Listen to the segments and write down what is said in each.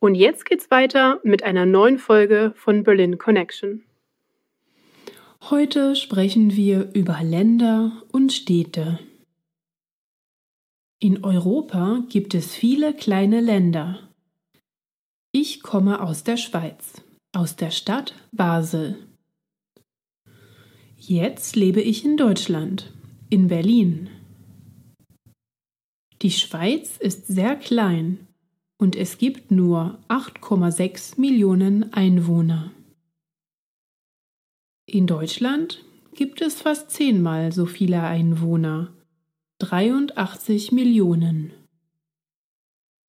Und jetzt geht's weiter mit einer neuen Folge von Berlin Connection. Heute sprechen wir über Länder und Städte. In Europa gibt es viele kleine Länder. Ich komme aus der Schweiz, aus der Stadt Basel. Jetzt lebe ich in Deutschland, in Berlin. Die Schweiz ist sehr klein und es gibt nur 8,6 Millionen Einwohner. In Deutschland gibt es fast zehnmal so viele Einwohner, 83 Millionen.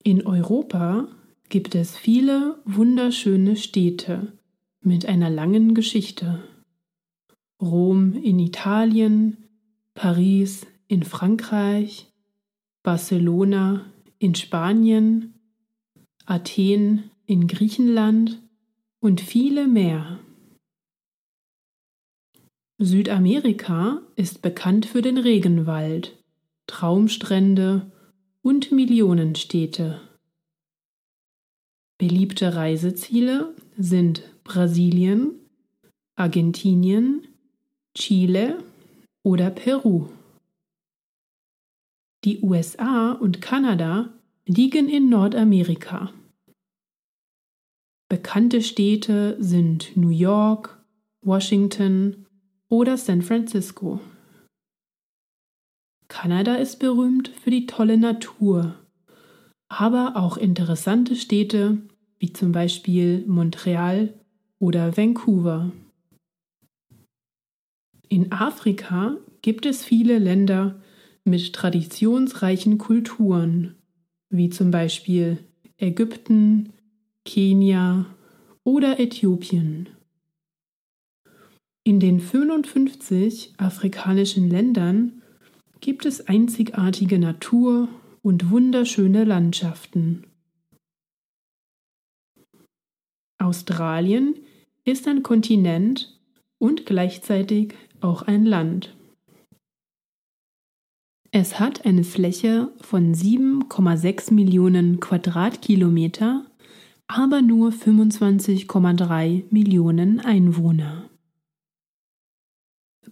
In Europa gibt es viele wunderschöne Städte mit einer langen Geschichte. Rom in Italien, Paris in Frankreich, Barcelona in Spanien, Athen in Griechenland und viele mehr. Südamerika ist bekannt für den Regenwald, Traumstrände und Millionenstädte. Beliebte Reiseziele sind Brasilien, Argentinien, Chile oder Peru. Die USA und Kanada liegen in Nordamerika. Bekannte Städte sind New York, Washington oder San Francisco. Kanada ist berühmt für die tolle Natur, aber auch interessante Städte wie zum Beispiel Montreal oder Vancouver. In Afrika gibt es viele Länder mit traditionsreichen Kulturen wie zum Beispiel Ägypten, Kenia oder Äthiopien. In den 55 afrikanischen Ländern gibt es einzigartige Natur und wunderschöne Landschaften. Australien ist ein Kontinent und gleichzeitig auch ein Land. Es hat eine Fläche von 7,6 Millionen Quadratkilometer, aber nur 25,3 Millionen Einwohner.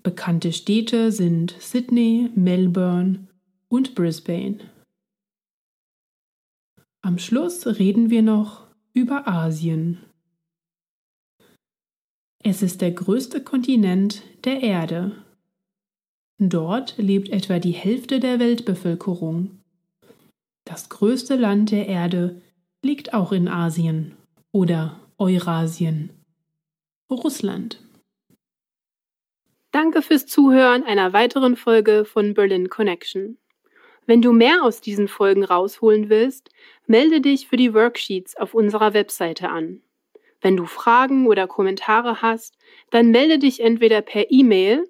Bekannte Städte sind Sydney, Melbourne und Brisbane. Am Schluss reden wir noch über Asien. Es ist der größte Kontinent der Erde Dort lebt etwa die Hälfte der Weltbevölkerung. Das größte Land der Erde liegt auch in Asien oder Eurasien. Russland. Danke fürs Zuhören einer weiteren Folge von Berlin Connection. Wenn du mehr aus diesen Folgen rausholen willst, melde dich für die Worksheets auf unserer Webseite an. Wenn du Fragen oder Kommentare hast, dann melde dich entweder per E-Mail